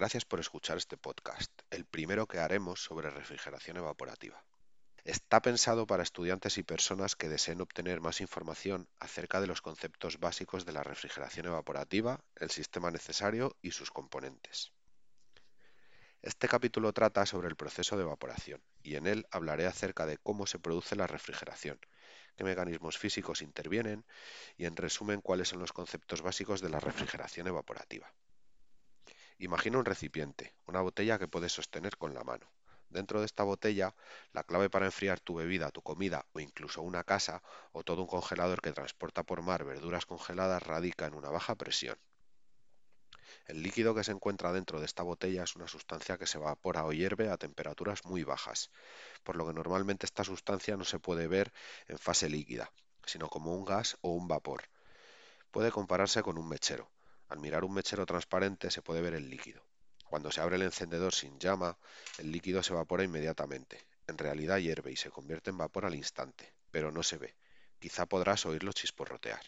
Gracias por escuchar este podcast, el primero que haremos sobre refrigeración evaporativa. Está pensado para estudiantes y personas que deseen obtener más información acerca de los conceptos básicos de la refrigeración evaporativa, el sistema necesario y sus componentes. Este capítulo trata sobre el proceso de evaporación y en él hablaré acerca de cómo se produce la refrigeración, qué mecanismos físicos intervienen y en resumen cuáles son los conceptos básicos de la refrigeración evaporativa. Imagina un recipiente, una botella que puedes sostener con la mano. Dentro de esta botella, la clave para enfriar tu bebida, tu comida o incluso una casa o todo un congelador que transporta por mar verduras congeladas radica en una baja presión. El líquido que se encuentra dentro de esta botella es una sustancia que se evapora o hierve a temperaturas muy bajas, por lo que normalmente esta sustancia no se puede ver en fase líquida, sino como un gas o un vapor. Puede compararse con un mechero. Al mirar un mechero transparente se puede ver el líquido. Cuando se abre el encendedor sin llama, el líquido se evapora inmediatamente. En realidad hierve y se convierte en vapor al instante, pero no se ve. Quizá podrás oírlo chisporrotear.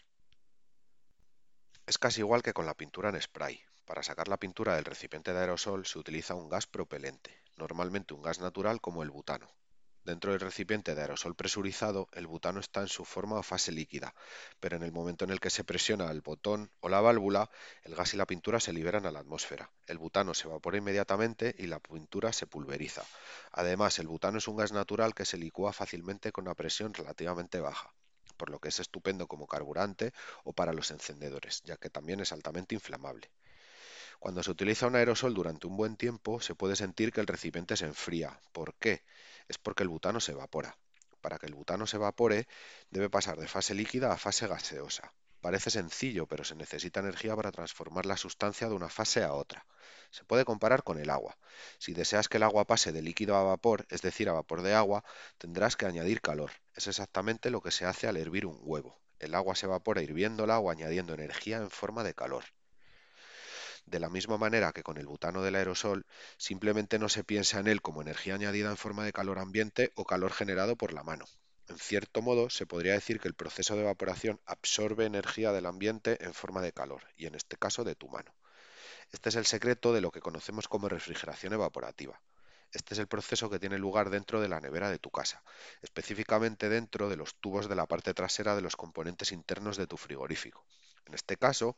Es casi igual que con la pintura en spray. Para sacar la pintura del recipiente de aerosol se utiliza un gas propelente, normalmente un gas natural como el butano. Dentro del recipiente de aerosol presurizado, el butano está en su forma o fase líquida, pero en el momento en el que se presiona el botón o la válvula, el gas y la pintura se liberan a la atmósfera. El butano se evapora inmediatamente y la pintura se pulveriza. Además, el butano es un gas natural que se licúa fácilmente con una presión relativamente baja, por lo que es estupendo como carburante o para los encendedores, ya que también es altamente inflamable. Cuando se utiliza un aerosol durante un buen tiempo, se puede sentir que el recipiente se enfría. ¿Por qué? es porque el butano se evapora. Para que el butano se evapore, debe pasar de fase líquida a fase gaseosa. Parece sencillo, pero se necesita energía para transformar la sustancia de una fase a otra. Se puede comparar con el agua. Si deseas que el agua pase de líquido a vapor, es decir, a vapor de agua, tendrás que añadir calor. Es exactamente lo que se hace al hervir un huevo. El agua se evapora hirviéndola o añadiendo energía en forma de calor. De la misma manera que con el butano del aerosol, simplemente no se piensa en él como energía añadida en forma de calor ambiente o calor generado por la mano. En cierto modo, se podría decir que el proceso de evaporación absorbe energía del ambiente en forma de calor, y en este caso de tu mano. Este es el secreto de lo que conocemos como refrigeración evaporativa. Este es el proceso que tiene lugar dentro de la nevera de tu casa, específicamente dentro de los tubos de la parte trasera de los componentes internos de tu frigorífico. En este caso,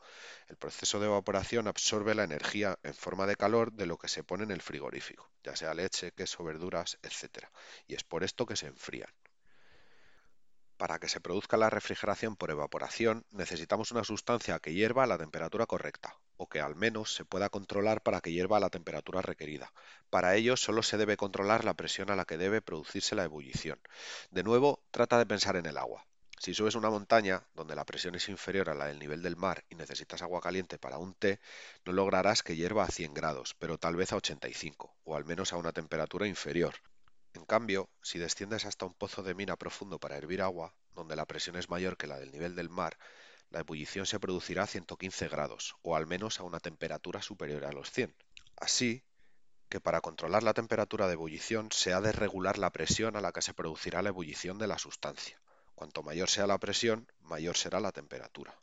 el proceso de evaporación absorbe la energía en forma de calor de lo que se pone en el frigorífico, ya sea leche, queso, verduras, etc. Y es por esto que se enfrían. Para que se produzca la refrigeración por evaporación, necesitamos una sustancia que hierva a la temperatura correcta, o que al menos se pueda controlar para que hierva a la temperatura requerida. Para ello, solo se debe controlar la presión a la que debe producirse la ebullición. De nuevo, trata de pensar en el agua. Si subes una montaña donde la presión es inferior a la del nivel del mar y necesitas agua caliente para un té, no lograrás que hierva a 100 grados, pero tal vez a 85, o al menos a una temperatura inferior. En cambio, si desciendes hasta un pozo de mina profundo para hervir agua, donde la presión es mayor que la del nivel del mar, la ebullición se producirá a 115 grados, o al menos a una temperatura superior a los 100. Así que para controlar la temperatura de ebullición se ha de regular la presión a la que se producirá la ebullición de la sustancia. Cuanto mayor sea la presión, mayor será la temperatura.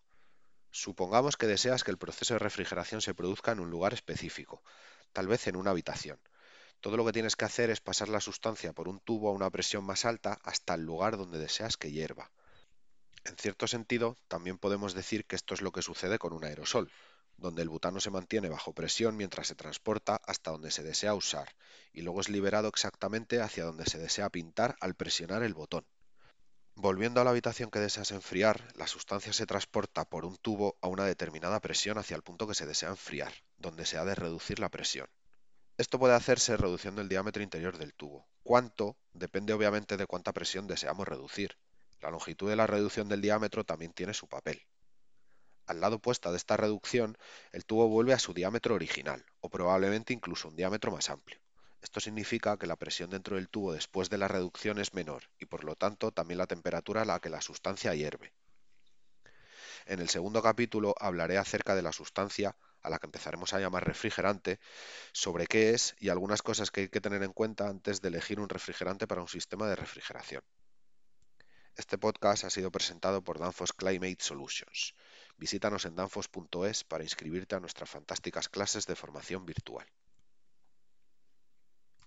Supongamos que deseas que el proceso de refrigeración se produzca en un lugar específico, tal vez en una habitación. Todo lo que tienes que hacer es pasar la sustancia por un tubo a una presión más alta hasta el lugar donde deseas que hierva. En cierto sentido, también podemos decir que esto es lo que sucede con un aerosol, donde el butano se mantiene bajo presión mientras se transporta hasta donde se desea usar, y luego es liberado exactamente hacia donde se desea pintar al presionar el botón. Volviendo a la habitación que deseas enfriar, la sustancia se transporta por un tubo a una determinada presión hacia el punto que se desea enfriar, donde se ha de reducir la presión. Esto puede hacerse reduciendo el diámetro interior del tubo. ¿Cuánto? Depende obviamente de cuánta presión deseamos reducir. La longitud de la reducción del diámetro también tiene su papel. Al lado opuesto de esta reducción, el tubo vuelve a su diámetro original, o probablemente incluso un diámetro más amplio. Esto significa que la presión dentro del tubo después de la reducción es menor y por lo tanto también la temperatura a la que la sustancia hierve. En el segundo capítulo hablaré acerca de la sustancia a la que empezaremos a llamar refrigerante, sobre qué es y algunas cosas que hay que tener en cuenta antes de elegir un refrigerante para un sistema de refrigeración. Este podcast ha sido presentado por Danfoss Climate Solutions. Visítanos en danfoss.es para inscribirte a nuestras fantásticas clases de formación virtual.